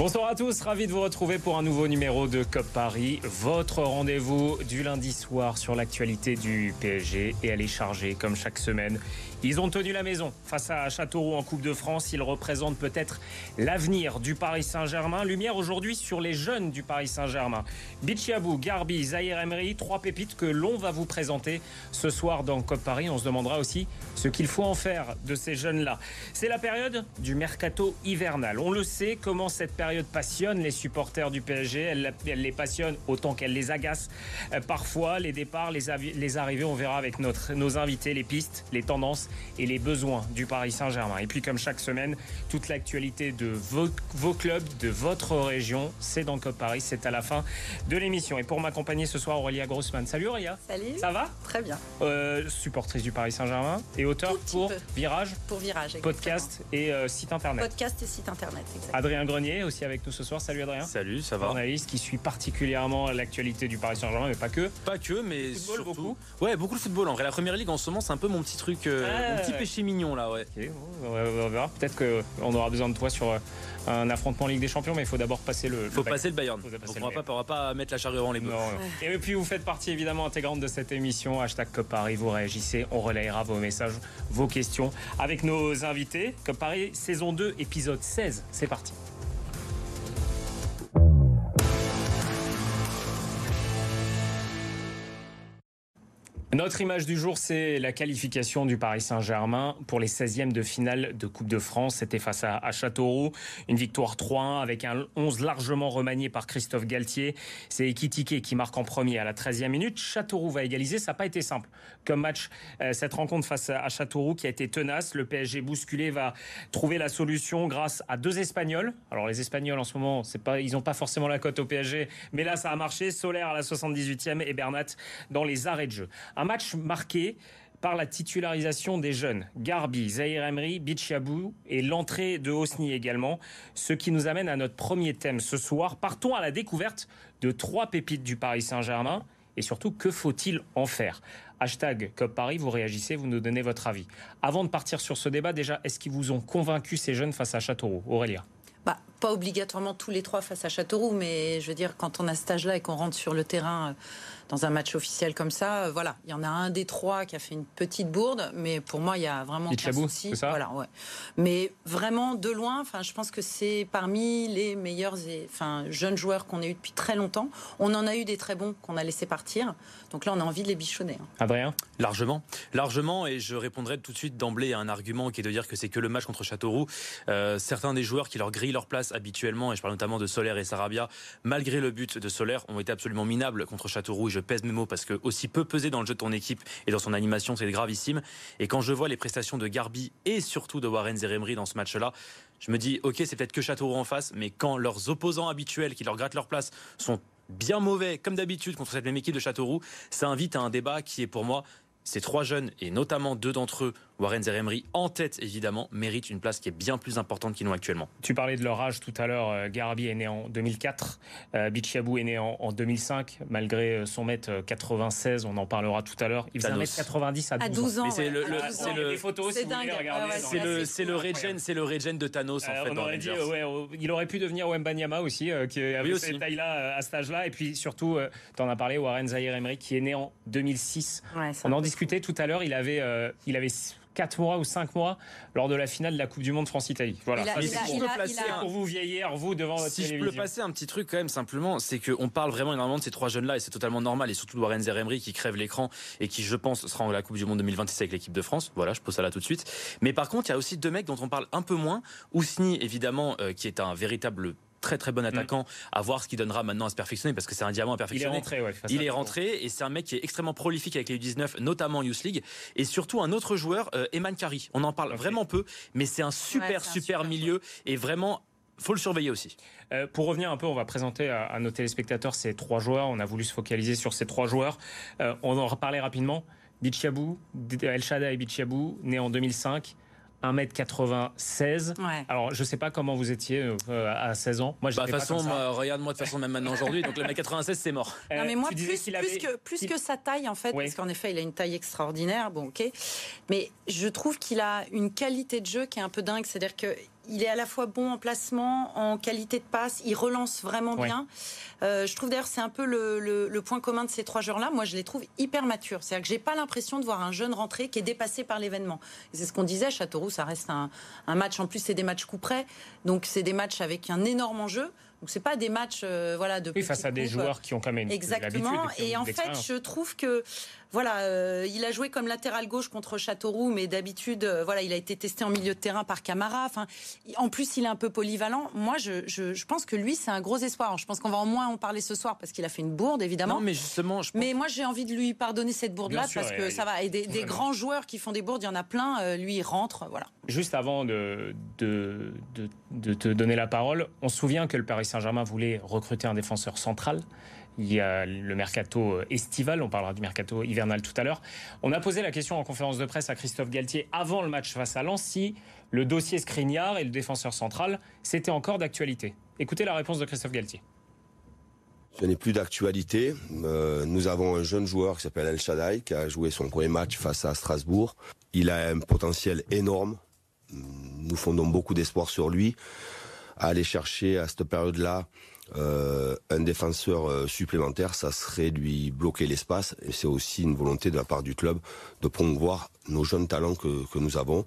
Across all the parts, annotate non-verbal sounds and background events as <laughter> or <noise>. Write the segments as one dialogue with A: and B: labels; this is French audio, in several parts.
A: Bonsoir à tous, ravi de vous retrouver pour un nouveau numéro de COP Paris, votre rendez-vous du lundi soir sur l'actualité du PSG et elle est chargée comme chaque semaine. Ils ont tenu la maison face à Châteauroux en Coupe de France. Ils représentent peut-être l'avenir du Paris Saint-Germain. Lumière aujourd'hui sur les jeunes du Paris Saint-Germain. Bichiabou, Garbi, Zahir Emery, trois pépites que l'on va vous présenter ce soir dans COP Paris. On se demandera aussi ce qu'il faut en faire de ces jeunes-là. C'est la période du mercato hivernal. On le sait, comment cette période passionne les supporters du PSG. Elle, les passionne autant qu'elle les agace. Euh, parfois, les départs, les, arrivées, on verra avec nos invités les pistes, les tendances et les besoins du Paris Saint-Germain. Et puis comme chaque semaine, toute l'actualité de vos, vos, clubs, de votre région, c'est dans Code Paris, c'est à la fin de l'émission. Et pour m'accompagner ce soir, Aurélia Grossman. Salut Aurélia.
B: Salut.
A: Ça va?
B: Très bien.
A: Euh, supportrice du Paris Saint-Germain et auteur pour Virage.
B: Pour Virage,
A: Podcast et euh, site internet.
B: Podcast et site internet, exactement.
A: Adrien Grenier aussi avec nous ce soir. Salut Adrien.
C: Salut, ça va?
A: Journaliste qui suit particulièrement l'actualité du Paris Saint-Germain, mais pas que.
C: Pas que, mais
A: football,
C: surtout.
A: beaucoup.
C: Ouais, beaucoup de football. En vrai, la première ligue en ce moment, c'est un peu mon petit truc, euh, Mon petit péché mignon là, ouais.
A: Ok, on verra. Peut-être qu'on aura besoin de toi sur euh, un affrontement Ligue des Champions, mais il faut d'abord passer le.
C: Faut
A: le
C: passer le Bayern.
A: Faut passer
C: Donc
A: le
C: on va
A: Bayern.
C: pas, on va pas mettre la charrue avant les bœufs.
A: Et puis vous faites partie évidemment intégrante de cette émission. Hashtag Cop Paris, vous réagissez, on relayera vos messages, vos questions avec nos invités. Cop Paris, saison 2, épisode 16. C'est parti. Notre image du jour, c'est la qualification du Paris Saint-Germain pour les 16e de finale de Coupe de France. C'était face à, Châteauroux. Une victoire 3-1 avec un 11 largement remanié par Christophe Galtier. C'est Ekitike qui marque en premier à la 13e minute. Châteauroux va égaliser. Ça n'a pas été simple comme match. Euh, cette rencontre face à, Châteauroux qui a été tenace. Le PSG bousculé va trouver la solution grâce à deux Espagnols. Alors les Espagnols en ce moment, ils n'ont pas forcément la cote au PSG, mais là ça a marché. Solaire à la 78e et Bernat dans les arrêts de jeu. Un match marqué par la titularisation des jeunes. Garbi, Zahir Emery, Bichiabou et l'entrée de Hosni également. Ce qui nous amène à notre premier thème ce soir. Partons à la découverte de trois pépites du Paris Saint-Germain. Et surtout, que faut-il en faire? Hashtag Cop Paris, vous réagissez, vous nous donnez votre avis. Avant de partir sur ce débat, déjà, est-ce qu'ils vous ont convaincu ces jeunes face à Châteauroux? Aurélia
B: Bah, pas obligatoirement tous les trois face à Châteauroux, mais je veux dire, quand on a cet âge-là et qu'on rentre sur le terrain euh, dans un match officiel comme ça, euh, voilà, il y en a un des trois qui a fait une petite bourde, mais pour moi, il y a vraiment aucun souci.
A: ça
B: voilà, ouais. Mais vraiment, de loin, enfin, je pense que c'est parmi les meilleurs et, enfin, jeunes joueurs qu'on ait eu depuis très longtemps. On en a eu des très bons qu'on a laissé partir. Donc là, on a envie de les bichonner. hein.
A: Adrien?
C: Largement, largement, et je répondrai tout de suite d'emblée à un argument qui est de dire que c'est que le match contre Châteauroux. Euh, certains des joueurs qui leur grillent leur place habituellement, et je parle notamment de Solaire et Sarabia, malgré le but de Solaire, ont été absolument minables contre Châteauroux. Et je pèse mes mots parce que aussi peu peser dans le jeu de ton équipe et dans son animation, c'est gravissime. Et quand je vois les prestations de Garbi et surtout de Warren Zeremri dans ce match-là, je me dis, ok, c'est peut-être que Châteauroux en face, mais quand leurs opposants habituels qui leur grattent leur place sont bien mauvais, comme d'habitude, contre cette même équipe de Châteauroux, ça invite à un débat qui est pour moi, ces trois jeunes, et notamment deux d'entre eux, Warren Zeremri, en tête évidemment, méritent une place qui est bien plus importante qu'ils n'ont actuellement.
A: Tu parlais de leur âge tout à l'heure. Euh, Garabi est né en 2004. Euh, Bichiabou est né en, en 2005. Malgré euh, son mètre euh, 96, on en parlera tout à l'heure. Il faisait
C: Thanos.
A: 1m90 à 12,
B: À 12 ans.
C: C'est
B: ouais,
C: le-
B: à
C: le-
B: 12
C: c'est
B: ans.
C: Le-
B: C'est
A: regarder.
B: Ah ouais,
C: C'est le,
B: c'est
C: regen, c'est le regen de Thanos en
A: Euh,
C: fait
A: on
C: dans
A: aurait dit, ouais, euh, il aurait pu devenir Wembanyama aussi, euh, qui avait
C: Oui,
A: cette taille-là euh, à cet âge-là. Et puis surtout, tu en as parlé, Warren Zahir Emery, qui est né en 2006.
B: Ouais, c'est
A: On en discutait tout à l'heure. Il avait, euh, il avait 4 mois ou 5 mois lors de la finale de la Coupe du Monde France-Italie. Voilà.
B: Il a-
A: Ça,
B: il
A: c'est
B: a-
A: pour,
B: il a-
C: placer
A: pour vous vieillir, vous, devant votre
C: Si je peux passer un petit truc quand même simplement, c'est qu'on parle vraiment énormément de ces trois jeunes-là et c'est totalement normal et surtout de Warren Zeremri qui crève l'écran et qui je pense sera en la Coupe du Monde 2026 avec l'équipe de France. Voilà, je pose ça là tout de suite. Mais par contre, il y a aussi deux mecs dont on parle un peu moins. Ousni évidemment euh, qui est un véritable très très bon attaquant à voir ce qu'il donnera maintenant à se perfectionner parce que c'est un diamant à
A: Il est
C: perfectionner.
A: rentré, ouais.
C: Il est rentré et c'est un mec qui est extrêmement prolifique avec les U19, notamment en Youth League. Et surtout un autre joueur, euh, Eman Kari. On en parle vraiment peu, mais c'est un super
B: Ouais, c'est un
C: super,
B: super
C: milieu et vraiment faut le surveiller aussi.
A: Euh, pour revenir un peu, on va présenter à, à nos téléspectateurs ces trois joueurs. On a voulu se focaliser sur ces trois joueurs. Euh, on en reparlait rapidement. Bichiabou, El Shaddai Bichiabou, né en 2005, 1m96.
B: Ouais.
A: Alors, je sais pas comment vous étiez euh, à 16 ans. Moi,
C: Bah, de
A: j'étais
C: toute
A: pas
C: façon,
A: comme ça.
C: moi, regarde-moi de toute façon, même maintenant aujourd'hui. Donc le mec 96, c'est mort.
A: Euh,
B: Non mais moi plus,
A: qu'il
B: plus
A: avait-
B: que plus
A: qu'il-
B: que sa taille en fait
A: Oui.
B: parce qu'en effet il a une taille extraordinaire bon ok mais je trouve qu'il a une qualité de jeu qui est un peu dingue c'est-à-dire que il est à la fois bon en placement, en qualité de passe, il relance vraiment bien. Euh, je trouve d'ailleurs c'est un peu le, point commun de ces trois joueurs-là. Moi, je les trouve hyper matures. C'est-à-dire que j'ai pas l'impression de voir un jeune rentré qui est dépassé par l'événement. C'est ce qu'on disait. Châteauroux, ça reste un, un match. En plus, c'est des matchs coup près, donc c'est des matchs avec un énorme enjeu. Donc c'est pas des matchs euh, voilà de
A: oui face à des joueurs qui ont quand même
B: exactement et en fait je trouve que voilà euh, il a joué comme latéral gauche contre Châteauroux mais d'habitude euh, voilà il a été testé en milieu de terrain par Camara. Enfin en plus il est un peu polyvalent. Moi je, je, je pense que lui c'est un gros espoir. Je pense qu'on va au moins en parler ce soir parce qu'il a fait une bourde évidemment.
C: Non mais justement je pense...
B: mais moi j'ai envie de lui pardonner cette bourde là parce que ça va. Et des, des grands joueurs qui font des bourdes il y en a plein lui il rentre voilà.
A: Juste avant de, de, de, de te donner la parole on se souvient que le Paris Saint-Germain voulait recruter un défenseur central. Il y a le mercato estival, on parlera du mercato hivernal tout à l'heure. On a posé la question en conférence de presse à Christophe Galtier avant le match face à Lens si le dossier Skriniar et le défenseur central, c'était encore d'actualité. Écoutez la réponse de Christophe Galtier.
D: Ce n'est plus d'actualité. Euh, nous avons un jeune joueur qui s'appelle El Shaddai qui a joué son premier match face à Strasbourg. Il a un potentiel énorme. Nous fondons beaucoup d'espoir sur lui à aller chercher à cette période-là euh, un défenseur euh, supplémentaire, ça serait lui bloquer l'espace. Et c'est aussi une volonté de la part du club de promouvoir nos jeunes talents que, que nous avons.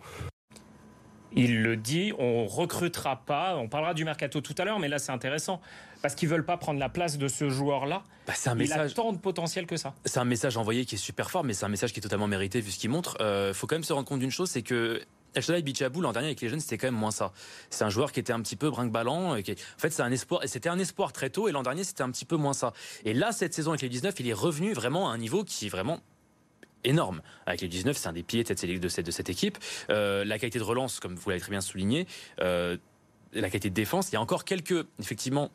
A: Il le dit, on recrutera pas. On parlera du mercato tout à l'heure, mais là c'est intéressant parce qu'ils veulent pas prendre la place de ce joueur-là. Bah, c'est un message. Il a tant de potentiel que ça.
C: C'est un message envoyé qui est super fort, mais c'est un message qui est totalement mérité vu ce qu'il montre. Il euh, faut quand même se rendre compte d'une chose, c'est que El Bichabou l'an dernier avec les jeunes, c'était quand même moins ça. C'est un joueur qui était un petit peu brinque-ballant. Qui... En fait, c'est un espoir. Et c'était un espoir très tôt. Et l'an dernier, c'était un petit peu moins ça. Et là, cette saison avec les 19, il est revenu vraiment à un niveau qui est vraiment énorme. Avec les 19, c'est un des piliers de cette, de cette, de cette équipe. Euh, la qualité de relance, comme vous l'avez très bien souligné, euh, la qualité de défense, il y a encore quelques, effectivement,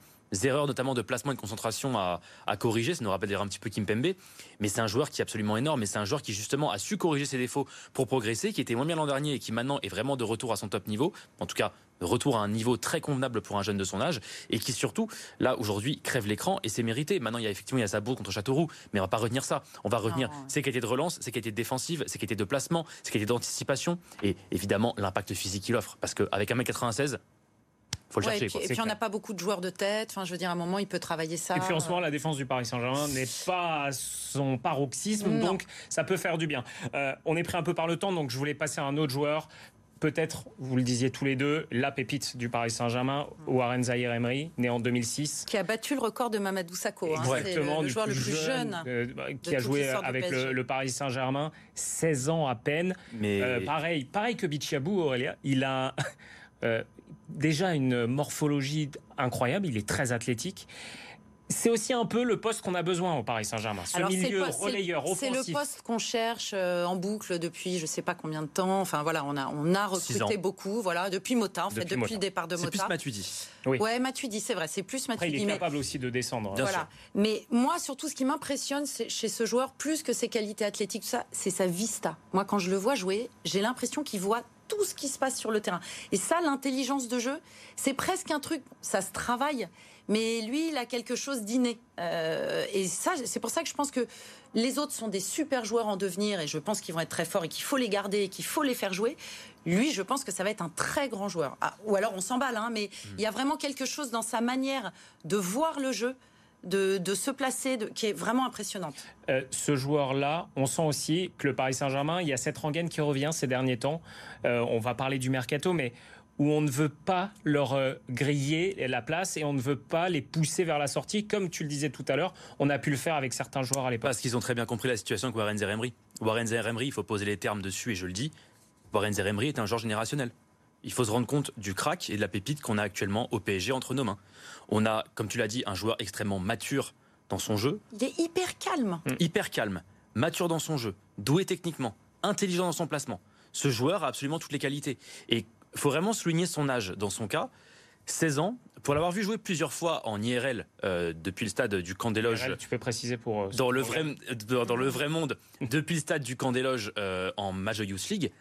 C: erreurs notamment de placement et de concentration à, corriger. Ça nous rappelle d'ailleurs un petit peu Kimpembe. Mais c'est un joueur qui est absolument énorme. Et c'est un joueur qui justement a su corriger ses défauts pour progresser, qui était moins bien l'an dernier et qui maintenant est vraiment de retour à son top niveau. En tout cas, de retour à un niveau très convenable pour un jeune de son âge. Et qui surtout, là, aujourd'hui, crève l'écran et c'est mérité. Maintenant, il y a effectivement il y a sa contre Châteauroux. Mais on va pas retenir ça. On va retenir ses qualités de relance, ses qualités défensives, ses qualités de placement, ses qualités d'anticipation et évidemment l'impact physique qu'il offre. Parce qu'avec 1m96, faut le chercher. Et
B: puis, on n'a pas beaucoup de joueurs de tête. Enfin, je veux dire, à un moment, il peut travailler ça.
A: Et puis en ce moment, la défense du Paris Saint-Germain n'est pas à son paroxysme, donc ça peut faire du bien. Euh, on est pris un peu par le temps, donc je voulais passer à un autre joueur. Peut-être, vous le disiez tous les deux, la pépite du Paris Saint-Germain, Warren Zahir Emery, né en 2006.
B: Qui a battu le record de Mamadou Sakho.
A: Hein. Exactement, le, joueur le plus jeune. Euh, qui a joué avec le, Paris Saint-Germain, 16 ans à peine. Mais... Euh, pareil, pareil que Bichabou, Aurélia, il a <laughs> déjà une morphologie incroyable, il est très athlétique. C'est aussi un peu le poste qu'on a besoin au Paris Saint-Germain. Ce milieu relayeur offensif.
B: C'est le poste qu'on cherche euh, en boucle depuis je ne sais pas combien de temps. Enfin voilà, on a on a recruté beaucoup. Voilà, depuis Mota en fait, depuis, le départ de Mota.
C: C'est plus Matuidi.
B: Oui. Ouais, Matuidi, c'est vrai, c'est plus Matuidi.
A: Après, il est capable aussi de descendre.
B: voilà. Mais moi, surtout, ce qui m'impressionne chez ce joueur, plus que ses qualités athlétiques, ça, c'est sa vista. Moi, quand je le vois jouer, j'ai l'impression qu'il voit tout ce qui se passe sur le terrain. Et ça, l'intelligence de jeu, c'est presque un truc, ça se travaille, mais lui, il a quelque chose d'inné. Euh, et ça, c'est pour ça que je pense que les autres sont des super joueurs en devenir, et je pense qu'ils vont être très forts, et qu'il faut les garder, et qu'il faut les faire jouer. Lui, je pense que ça va être un très grand joueur. Ah, ou alors on s'emballe, hein, mais hmm. il y a vraiment quelque chose dans sa manière de voir le jeu de, se placer, de, qui est vraiment impressionnante.
A: Euh, ce joueur-là, on sent aussi que le Paris Saint-Germain, il y a cette rengaine qui revient ces derniers temps. Euh, on va parler du mercato, mais où on ne veut pas leur euh, griller la place et on ne veut pas les pousser vers la sortie, comme tu le disais tout à l'heure, on a pu le faire avec certains joueurs à l'époque.
C: Parce qu'ils ont très bien compris la situation avec Warren Zeremri. Warren Zeremri, il faut poser les termes dessus et je le dis, Warren Zeremri est un joueur générationnel. Il faut se rendre compte du crack et de la pépite qu'on a actuellement au PSG entre nos mains. On a, comme tu l'as dit, un joueur extrêmement mature dans son jeu.
B: Il est hyper calme.
C: Mm. Hyper calme, mature dans son jeu, doué techniquement, intelligent dans son placement. Ce joueur a absolument toutes les qualités. Et il faut vraiment souligner son âge dans son cas. 16 ans, pour l'avoir vu jouer plusieurs fois en IRL euh, depuis le stade du Camp des Loges.
A: Tu peux préciser pour. Euh,
C: dans, le vrai, dans, le vrai monde, depuis le stade du Camp des Loges euh, en Major Youth League,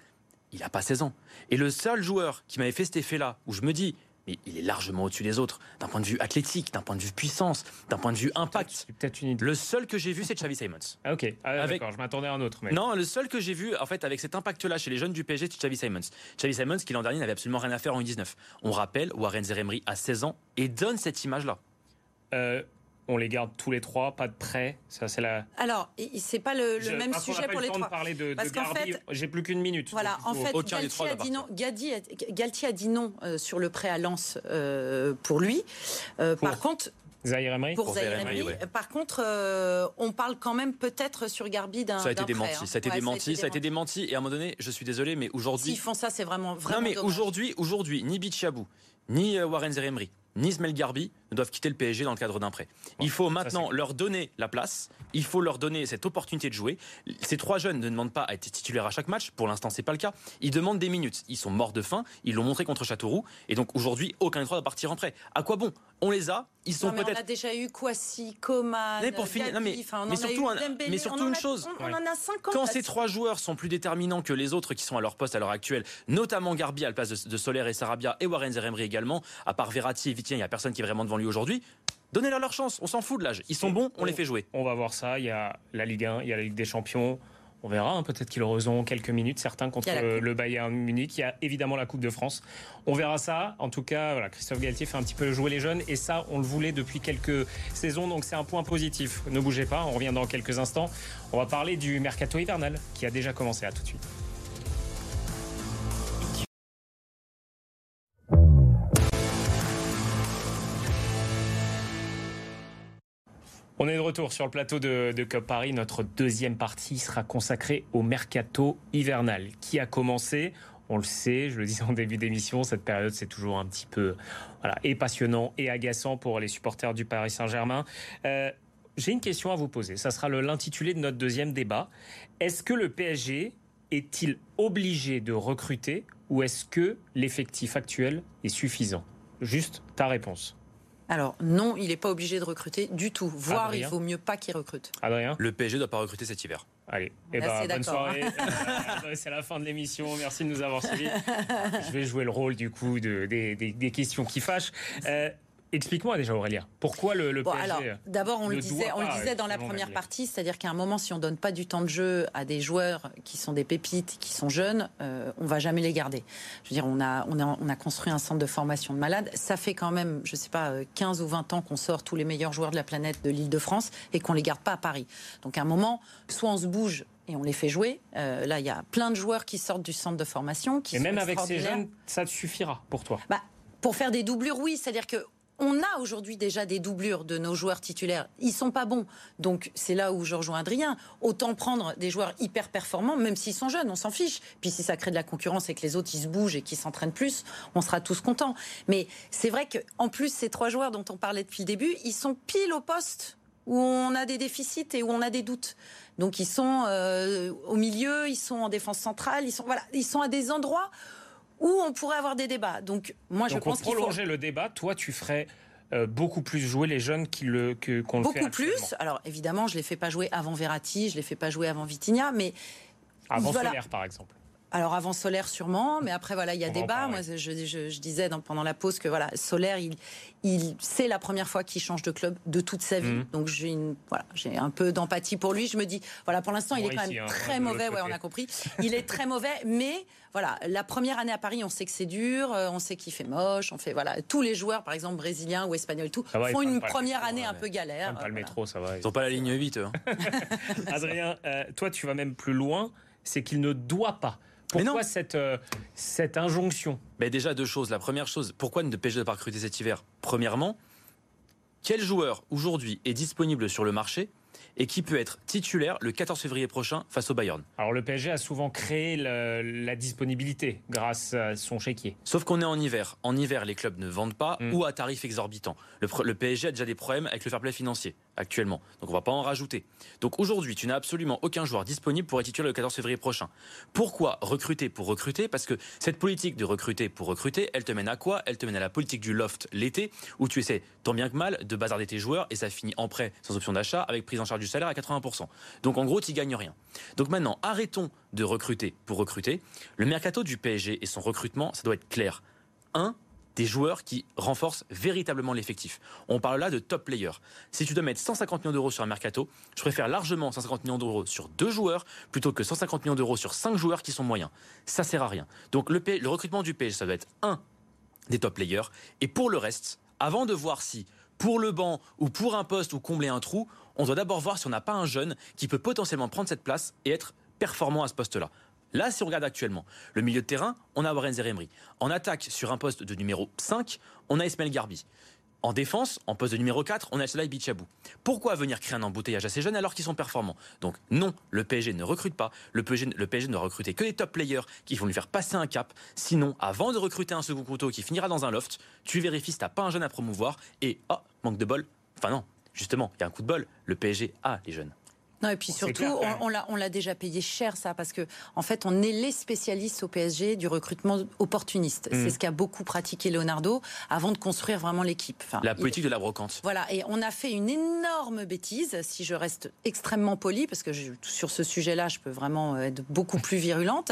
C: il n'a pas 16 ans. Et le seul joueur qui m'avait fait cet effet-là, où je me dis, mais il est largement au-dessus des autres, d'un point de vue athlétique, d'un point de vue puissance, d'un point de vue impact.
A: Peut-être une idée.
C: Le seul que j'ai vu, c'est Xavi Simons.
A: Ah, ok, ah,
C: Avec-
A: d'accord, je m'attendais à un autre. Mais...
C: Non, le seul que j'ai vu, en fait, avec cet impact-là chez les jeunes du PSG, c'est Xavi Simons. Xavi Simons, qui l'an dernier n'avait absolument rien à faire en U19. On rappelle, Warren Zeremri a 16 ans et donne cette image-là.
A: Euh, on les garde tous les trois, pas de prêt. Ça, c'est la.
B: Alors, c'est pas le, le
A: Je-
B: même sujet pour
A: le
B: les trois.
A: parler de,
B: Parce qu'en
A: Garbi.
B: fait-
A: J'ai plus qu'une minute.
B: Voilà, en fait,
C: des trois
B: Galtier a, dit non. Gadi a- Galtier a dit non euh, sur le prêt à Lens euh, pour lui. Euh,
A: Pour
B: Par contre,
A: Zahir Emery
B: pour
C: Pour
B: Zaïre
C: Zaïre
B: Emery,
C: Emery, ouais.
B: par contre, euh, on parle quand même peut-être sur Garbi d'un.
C: Ça a été
B: prêt,
C: démenti.
B: hein.
C: Ça a été
B: Ouais,
C: démenti. Ça a été démenti. Et à un moment donné, je suis désolé, mais aujourd'hui.
B: S'ils font ça, c'est vraiment vraiment.
C: Non, mais aujourd'hui, aujourd'hui, ni Bichabou, ni Warren Zeremri, ni Ismail Garbi ne doivent quitter le PSG dans le cadre d'un prêt. Il faut maintenant leur donner la place, il faut leur donner cette opportunité de jouer. Ces trois jeunes ne demandent pas à être titulaires à chaque match, pour l'instant c'est pas le cas. Ils demandent des minutes. Ils sont morts de faim, ils l'ont montré contre Châteauroux, et donc aujourd'hui aucun des trois doit partir en prêt. À quoi bon? On les a, ils sont
B: mais on
C: peut-être
B: a déjà eu Kwasi, Coman,
C: Mais pour finir- non, mais-
B: Gabi, enfin, on
C: mais
B: en a
C: surtout
B: eu
C: un-
B: Dembélé,
C: mais surtout
B: on en
C: une
B: a-
C: chose.
B: On, en a 50.
C: Quand ces trois joueurs sont plus déterminants que les autres qui sont à leur poste à l'heure actuelle, notamment Garbi à la place de, de Soler et Sarabia et Warren Zeremri également, à part Verratti et Vitien, il n'y a personne qui est vraiment devant lui aujourd'hui. Donnez-leur leur chance, on s'en fout de l'âge. Ils sont bons, on les fait jouer.
A: On va voir ça. Il y a la Ligue 1, il y a la Ligue des Champions. On verra, hein, peut-être qu'ils auront quelques minutes, certains contre euh, le Bayern Munich. Il y a évidemment la Coupe de France. On verra ça. En tout cas, voilà, Christophe Galtier fait un petit peu jouer les jeunes et ça, on le voulait depuis quelques saisons, donc c'est un point positif. Ne bougez pas, on revient dans quelques instants. On va parler du mercato hivernal qui a déjà commencé. À tout de suite. On est de retour sur le plateau de, de Cop Paris. Notre deuxième partie sera consacrée au mercato hivernal qui a commencé? On le sait, je le disais en début d'émission, cette période c'est toujours un petit peu passionnant et agaçant pour les supporters du Paris Saint-Germain. Euh, J'ai une question à vous poser. Ça sera l'intitulé de notre deuxième débat. Est-ce que le PSG est-il obligé de recruter ou est-ce que l'effectif actuel est suffisant? Juste ta réponse.
B: Alors non, il n'est pas obligé de recruter du tout. Voire,
A: Adrien
B: il vaut mieux pas qu'il recrute.
A: Adrien
C: Le PSG ne doit pas recruter cet hiver.
A: Allez, eh
B: Là,
A: ben,
B: c'est
A: bonne soirée. <laughs> Euh, c'est la fin de l'émission. Merci de nous avoir suivis. Je vais jouer le rôle du coup de, des, des- des questions qui fâchent. Euh, Explique-moi déjà Aurélien, pourquoi le, le
B: Bon,
A: PSG
B: alors, d'abord, on le disait, on le disait dans la première partie, c'est-à-dire qu'à un moment, si on donne pas du temps de jeu à des joueurs qui sont des pépites, qui sont jeunes, euh, on va jamais les garder. Je veux dire, on a, on a, on a construit un centre de formation de malades. Ça fait quand même, je sais pas, euh, 15 ou 20 ans qu'on sort tous les meilleurs joueurs de la planète de l'Île-de-France et qu'on les garde pas à Paris. Donc, à un moment, soit on se bouge et on les fait jouer. Euh, là, il y a plein de joueurs qui sortent du centre de formation, qui
A: Et
B: sont
A: même avec ces jeunes, ça te suffira pour toi?
B: Bah, pour faire des doublures, oui. C'est-à-dire que on a aujourd'hui déjà des doublures de nos joueurs titulaires. Ils sont pas bons. Donc c'est là où je rejoins Adrien. Autant prendre des joueurs hyper performants, même s'ils sont jeunes, on s'en fiche. Puis si ça crée de la concurrence et que les autres ils se bougent et qu'ils s'entraînent plus, on sera tous contents. Mais c'est vrai que en plus ces trois joueurs dont on parlait depuis le début, ils sont pile au poste où on a des déficits et où on a des doutes. Donc ils sont euh, au milieu, ils sont en défense centrale, ils sont voilà, ils sont à des endroits où on pourrait avoir des débats. Donc moi je
A: Donc
B: pense qu'il faut
A: prolonger le débat, toi tu ferais euh, beaucoup plus jouer les jeunes qui le, que, qu'on le fait
B: beaucoup plus. Alors évidemment, je les fais pas jouer avant Verratti, je les fais pas jouer avant Vitinha, mais
A: Avant
B: voilà.
A: Solaire par exemple.
B: Alors avant Solaire sûrement, mais après voilà, il y a
A: On
B: débat. Moi, je, je- je disais dans- pendant la pause que voilà, Solaire, il, il, c'est la première fois qu'il change de club de toute sa vie.
A: Mhm.
B: Donc j'ai une, voilà, j'ai un peu d'empathie pour lui. Je me dis, voilà, pour l'instant, il est quand
A: ici,
B: même
A: hein,
B: très mauvais. Ouais, on a compris. Il est très mauvais, mais voilà, la première année à Paris, on sait que c'est dur, euh, on sait qu'il fait moche, on fait voilà, tous les joueurs, par exemple brésiliens ou espagnols, tout
A: va, ils
B: font une première
A: métro,
B: année
A: ouais,
B: un peu galère.
A: Même pas le métro, ça va.
C: Ils n'ont pas la ligne 8, eux. hein. <laughs>
A: Adrien, euh, toi tu vas même plus loin, c'est qu'il ne doit pas. Pourquoi cette, euh, cette injonction?
C: Mais déjà, deux choses. La première chose, pourquoi ne PSG ne pas recruter cet hiver? Premièrement, quel joueur aujourd'hui est disponible sur le marché et qui peut être titulaire le 14 février prochain face au Bayern?
A: Alors le PSG a souvent créé le- la disponibilité grâce à son chéquier.
C: Sauf qu'on est en hiver. En hiver, les clubs ne vendent pas
A: Mm.
C: ou à tarif exorbitant. Le, le PSG a déjà des problèmes avec le fair play financier actuellement. Donc on va pas en rajouter. Donc aujourd'hui, tu n'as absolument aucun joueur disponible pour être titulaire le 14 février prochain. Pourquoi recruter pour recruter? Parce que cette politique de recruter pour recruter, elle te mène à quoi? Elle te mène à la politique du loft l'été, où tu essaies tant bien que mal de bazarder tes joueurs et ça finit en prêt sans option d'achat avec prise en charge du salaire à 80%. Donc en gros, tu gagnes rien. Donc maintenant, arrêtons de recruter pour recruter. Le mercato du PSG et son recrutement, ça doit être clair. Un, des joueurs qui renforcent véritablement l'effectif. On parle là de top players. Si tu dois mettre 150 millions d'euros sur un mercato, je préfère largement 150 millions d'euros sur deux joueurs plutôt que 150 millions d'euros sur cinq joueurs qui sont moyens. Ça sert à rien. Donc le, le recrutement du PSG, ça doit être un des top players. Et pour le reste, avant de voir si pour le banc ou pour un poste ou combler un trou, on doit d'abord voir si on n'a pas un jeune qui peut potentiellement prendre cette place et être performant à ce poste-là. Là, si on regarde actuellement, le milieu de terrain, on a Warren Zeremri. En attaque, sur un poste de numéro 5, on a Ismail Garbi. En défense, en poste de numéro 4, on a Salah Bichabou. Pourquoi venir créer un embouteillage à ces jeunes alors qu'ils sont performants? Donc non, le PSG ne recrute pas. Le PSG, ne recrute que des top players qui vont lui faire passer un cap. Sinon, avant de recruter un second couteau qui finira dans un loft, tu vérifies si t'as pas un jeune à promouvoir et oh, manque de bol. Enfin non, justement, il y a un coup de bol. Le PSG a les jeunes.
B: Non, et puis surtout, on, on l'a déjà payé cher, ça, parce que, en fait, on est les spécialistes au PSG du recrutement opportuniste. Mm. C'est ce qu'a beaucoup pratiqué Leonardo avant de construire vraiment l'équipe.
C: la politique de la brocante.
B: Voilà, et on a fait une énorme bêtise, si je reste extrêmement poli, parce que sur ce sujet-là, je peux vraiment être beaucoup plus virulente.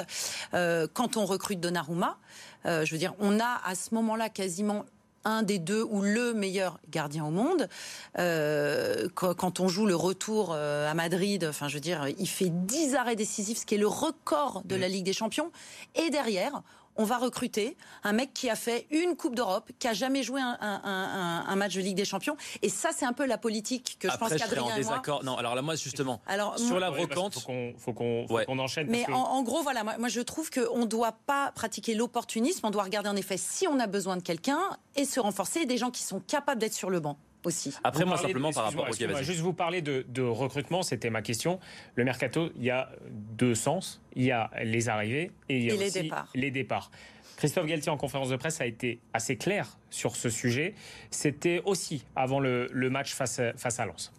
B: Euh, quand on recrute Donnarumma, euh, je veux dire, on a à ce moment-là quasiment un des deux ou le meilleur gardien au monde. Euh, quand on joue le retour euh, à Madrid, enfin, je veux dire, il fait 10 arrêts décisifs, ce qui est le record de la. Ligue des Champions. Et derrière, on va recruter un mec qui a fait une Coupe d'Europe, qui a jamais joué un, match de Ligue des Champions. Et ça, c'est un peu la politique que je pense qu'Adrien
C: en désaccord. Non, alors là, moi, justement, alors, sur la brocante,
A: faut qu'on enchaîne.
B: Mais en, gros, voilà, moi, je trouve qu'on ne doit pas pratiquer l'opportunisme. On doit regarder en effet si on a besoin de quelqu'un et se renforcer des gens qui sont capables d'être sur le banc. Aussi.
C: Après, moi, simplement par rapport
A: au Juste vous parler de, de recrutement, c'était ma question. Le mercato, il y a deux sens il y a les arrivées et il y a aussi les départs. les départs. Christophe Galtier en conférence de presse a été assez clair sur ce sujet. C'était aussi avant le, match face, face à Lens.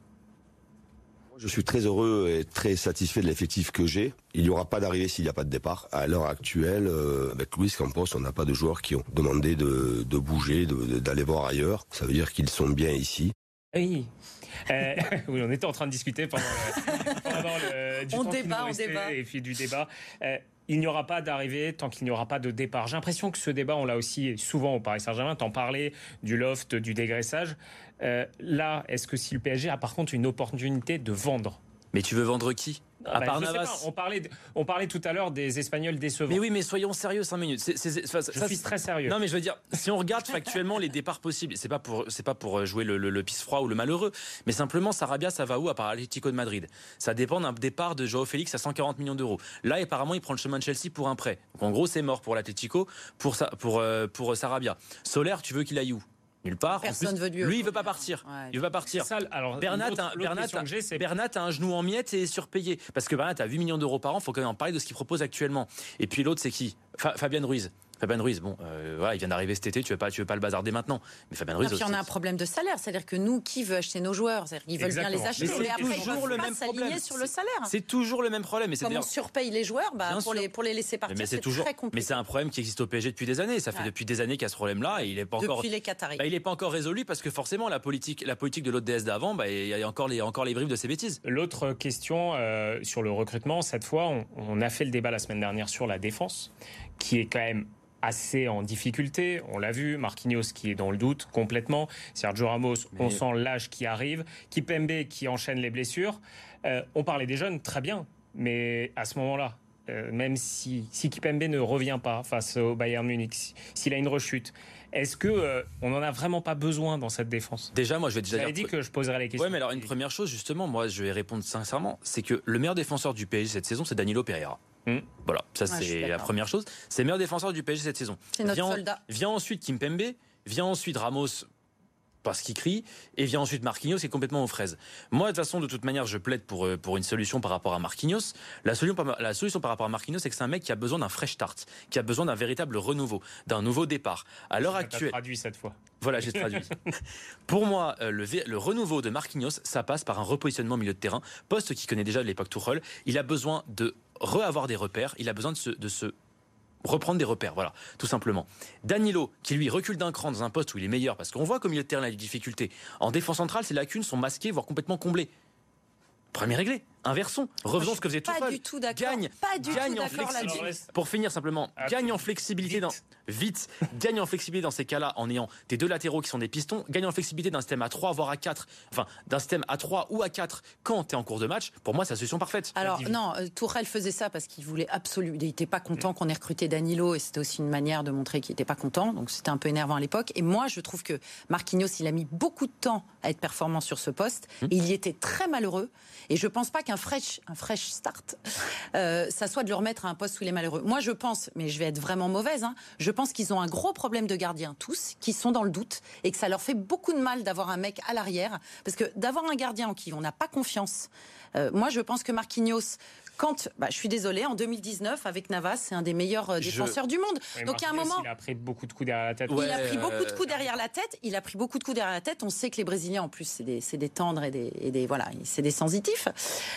D: Je suis très heureux et très satisfait de l'effectif que j'ai. Il n'y aura pas d'arrivée s'il n'y a pas de départ. À l'heure actuelle, euh, avec Luis Campos, on n'a pas de joueurs qui ont demandé de, bouger, d'aller voir ailleurs. Ça veut dire qu'ils sont bien ici.
A: Oui. Euh, <laughs> oui, on était en train de discuter pendant le, du
B: on débat, on
A: débat. et puis du débat. Euh, il n'y aura pas d'arrivée tant qu'il n'y aura pas de départ. J'ai l'impression que ce débat, on l'a aussi souvent au Paris Saint-Germain. T'en parlais du loft, du dégraissage. Euh, là, est-ce que si le PSG a par contre une opportunité de vendre?
C: Mais tu veux vendre qui?
A: À bah, part on, parlait, on parlait tout à l'heure des Espagnols décevants.
C: Mais oui, mais soyons sérieux 5 minutes.
A: je suis très sérieux.
C: Non, mais je veux dire, si on regarde factuellement les départs possibles, c'est pas pour c'est pas pour jouer le, le, pisse froid ou le malheureux, mais simplement Sarabia, ça va où à part Atlético de Madrid? Ça dépend d'un départ de Joao Félix à 140 millions d'euros. Là, apparemment, il prend le chemin de Chelsea pour un prêt. Donc en gros, c'est mort pour l'Atlético, pour pour euh, pour Sarabia. Solaire, tu veux qu'il aille où? Nulle part.
B: Personne veut
C: lui. il veut pas partir. Il veut pas partir. alors, Bernat, a, Bernat, a un genou en miettes et est surpayé. Parce que Bernat a 8 millions d'euros par an. Il faut quand même en parler de ce qu'il propose actuellement. Et puis l'autre, c'est qui? Fabien Ruiz. Fabien Ruiz, bon, euh, voilà, il vient d'arriver cet été, tu veux pas, tu veux pas le bazarder maintenant. Mais Fabien Ruiz.
B: Et puis on a un problème de salaire, c'est-à-dire que nous, qui veut acheter nos joueurs, c'est-à-dire qu'ils veulent bien les acheter, mais, après toujours le même problème. sur le salaire.
C: C'est toujours le même problème. Mais
B: Comme on surpaye les joueurs, bah, pour les pour les laisser partir, c'est toujours. Très compliqué.
C: Mais c'est un problème qui existe au PSG depuis des années. Ça fait depuis des années qu'il y a ce problème-là et il est pas encore. Bah, il est pas encore résolu parce que forcément la politique, la politique de l'autre DS d'avant, bah, il y a encore les encore les de ces bêtises.
A: L'autre question euh, sur le recrutement, cette fois, on, on a fait le débat la semaine dernière sur la défense, qui est quand même assez en difficulté. On l'a vu, Marquinhos qui est dans le doute complètement. Sergio Ramos, on sent l'âge qui arrive. Kipembe qui enchaîne les blessures. Euh, on parlait des jeunes, très bien. Mais à ce moment-là, euh, même si, si Kipembe ne revient pas face au Bayern Munich, s'il a une rechute, est-ce que euh, on n'en a vraiment pas besoin dans cette défense?
C: Déjà, moi, je vais déjà
A: dire. dit que je poserais les questions.
C: Ouais, mais alors une première chose, justement, moi, je vais répondre sincèrement, c'est que le meilleur défenseur du PSG cette saison, c'est Danilo Pereira. Hmm. Voilà, ça c'est la première chose. C'est le meilleur défenseur du PSG cette saison.
B: C'est notre vient, soldat.
C: Vient ensuite Kimpembe, vient ensuite Ramos parce qu'il crie, et vient ensuite Marquinhos qui est complètement aux fraises. Moi, de toute façon, de toute manière, je plaide pour, euh, pour une solution par rapport à Marquinhos. La solution, la solution par rapport à Marquinhos, c'est que c'est un mec qui a besoin d'un fresh start, qui a besoin d'un véritable renouveau, d'un nouveau départ. À l'heure actuelle.
A: traduit cette fois.
C: Voilà, j'ai traduit. <laughs> pour moi, euh, le, le, renouveau de Marquinhos, ça passe par un repositionnement au milieu de terrain, poste qui connaît déjà l'époque Tuchel. Il a besoin de re-avoir des repères, il a besoin de se, de se reprendre des repères, voilà, tout simplement. Danilo, qui lui recule d'un cran dans un poste où il est meilleur, parce qu'on voit qu'au milieu de terrain, il a des difficultés. En défense centrale, ses lacunes sont masquées, voire complètement comblées. Premier réglé. Inversons. Revenons
B: je
C: ce que faisait
B: pas
C: Toufal.
B: du tout d'accord.
C: Gagne,
B: Pas du
C: gagne
B: tout
C: en
B: d'accord
C: flexibilité. Pour finir simplement, gagne en flexibilité
A: vite.
C: dans vite, <laughs> gagne en flexibilité dans ces cas-là en ayant tes deux latéraux qui sont des pistons, gagne en flexibilité d'un système à 3 voire à 4, enfin d'un système à 3 ou à 4 quand tu es en cours de match. Pour moi, c'est la solution parfaite.
B: Alors non, euh, Tourelle faisait ça parce qu'il voulait absolument, il n'était pas content qu'on ait recruté Danilo et c'était aussi une manière de montrer qu'il n'était pas content, donc c'était un peu énervant à l'époque. Et moi, je trouve que Marquinhos, il a mis beaucoup de temps à être performant sur ce poste et il y était très malheureux. Et je pense pas qu'un fresh, un fresh start, euh, ça soit de le remettre à un poste où il est malheureux. Moi, je pense, mais je vais être vraiment mauvaise, hein, je pense qu'ils ont un gros problème de gardien tous, qui sont dans le doute et que ça leur fait beaucoup de mal d'avoir un mec à l'arrière, parce que d'avoir un gardien en qui on n'a pas confiance. euh, moi, je pense que Marquinhos, quand, bah, je suis désolée, en 2019 avec Navas, c'est un des meilleurs euh,
C: Je-
B: défenseurs du monde.
A: Oui,
B: Donc à un
A: Marquinhos,
B: moment,
A: Il a pris beaucoup de coups derrière la tête.
C: Ouais.
B: il a pris beaucoup de
C: euh,
B: coups derrière la tête. Il a pris beaucoup de coups derrière la tête. On sait que les Brésiliens, en plus, c'est des, c'est des tendres et des, et des voilà, c'est des sensitifs.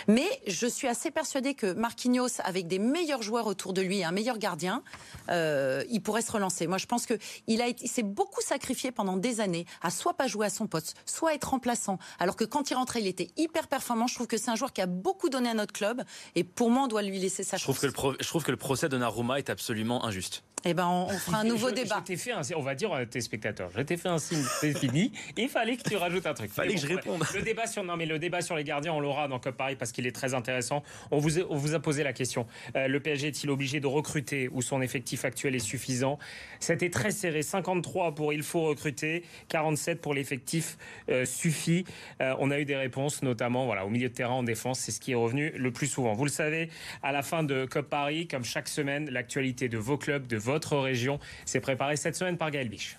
B: Mais je suis assez persuadée que Marquinhos, avec des meilleurs joueurs autour de lui, et un meilleur gardien, euh, il pourrait se relancer. Moi, je pense que il a été, il s'est beaucoup sacrifié pendant des années à soit pas jouer à son poste, soit être remplaçant. Alors que quand il rentrait, il était hyper performant. Je trouve que c'est un joueur qui a beaucoup donné à notre club. Et pour moi, on doit lui laisser sa
C: Je trouve
B: chance.
C: que le pro- je trouve que le procès de Naruma est absolument injuste.
B: Eh ben, on, on fera un nouveau
A: Je-
B: débat.
A: Je t'ai fait un, on va dire à tes spectateurs, je t'ai fait un signe, c'est fini. Il fallait que tu rajoutes un truc.
C: Fallait
A: Mais
C: que je réponde.
A: Le débat sur non mais le débat sur les gardiens, on l'aura dans Cop Paris parce qu'il est très intéressant. On vous a, on vous a posé la question. Euh, le PSG est-il obligé de recruter ou son effectif actuel est suffisant? C'était très serré. 53 pour il faut recruter, 47 pour l'effectif euh, suffit. Euh, on a eu des réponses, notamment voilà au milieu de terrain en défense, c'est ce qui est revenu le plus souvent. Vous le savez, à la fin de Cop Paris, comme chaque semaine, l'actualité de vos clubs, de votre région, c'est préparé cette semaine par Gaël Biche.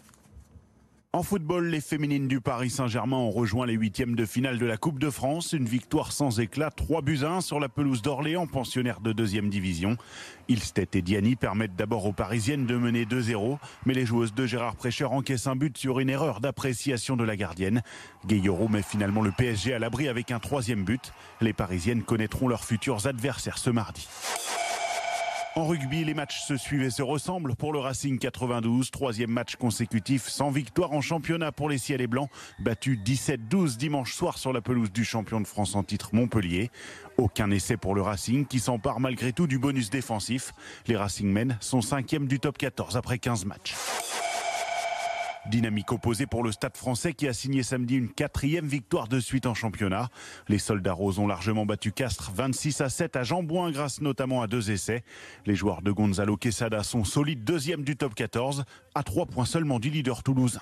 E: En football, les féminines du Paris Saint-Germain ont rejoint les huitièmes de finale de la Coupe de France. Une victoire sans éclat, 3 buts à 1 sur la pelouse d'Orléans, pensionnaire de deuxième division. Ilstet et Diani permettent d'abord aux Parisiennes de mener 2-0, mais les joueuses de Gérard Prêcheur encaissent un but sur une erreur d'appréciation de la gardienne. Gueyoro met finalement le PSG à l'abri avec un troisième but. Les Parisiennes connaîtront leurs futurs adversaires ce mardi. En rugby, les matchs se suivent et se ressemblent pour le Racing 92, troisième match consécutif sans victoire en championnat pour les Ciels et Blancs, battu 17-12 dimanche soir sur la pelouse du champion de France en titre Montpellier. Aucun essai pour le Racing qui s'empare malgré tout du bonus défensif. Les Racingmen sont cinquième du top 14 après 15 matchs. Dynamique opposée pour le Stade français qui a signé samedi une quatrième victoire de suite en championnat. Les soldats roses ont largement battu Castres 26 à 7 à Jambouin grâce notamment à deux essais. Les joueurs de Gonzalo Quesada sont solides deuxième du top 14 à trois points seulement du leader toulousain.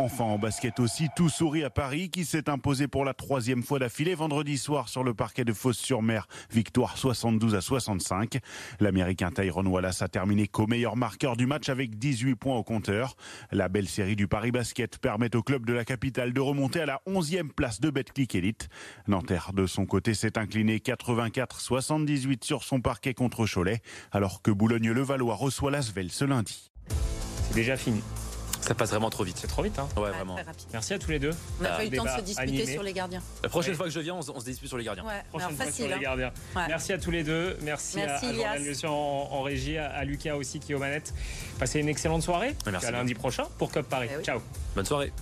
E: Enfin en basket aussi, tout sourit à Paris qui s'est imposé pour la troisième fois d'affilée vendredi soir sur le parquet de Fos-sur-Mer. Victoire 72 à 65. L'Américain Tyrone Wallace a terminé qu'au meilleur marqueur du match avec 18 points au compteur. La belle série du Paris Basket permet au club de la capitale de remonter à la 11e place de Betclic Elite. Nanterre de son côté s'est incliné 84-78 sur son parquet contre Cholet alors que Boulogne-le-Valois reçoit l'Asvel ce lundi.
A: C'est déjà fini.
C: Ça passe vraiment trop vite.
A: C'est trop vite. Hein
C: Ouais,
B: Ouais,
C: vraiment.
B: très rapide.
A: Merci à tous les deux.
B: On n'a
C: Ah,
B: pas eu le temps de se disputer
A: animé.
B: sur les gardiens.
C: La prochaine
A: Ouais.
C: fois que je viens, on, on se dispute sur les gardiens.
B: Ouais,
A: Prochaine
B: alors
A: fois
B: facile.
A: sur les
B: hein.
A: gardiens.
B: Ouais.
A: Merci à tous les deux. Merci,
B: Merci,
A: à, à en, en régie, à, à Lucas aussi qui est aux manettes. Passez une excellente soirée.
C: Merci
A: à lundi prochain pour Cop Paris.
B: Eh oui.
A: Ciao.
C: Bonne soirée.